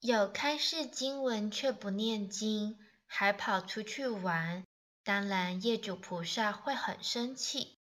有开示经文却不念经还跑出去玩当然业主菩萨会很生气。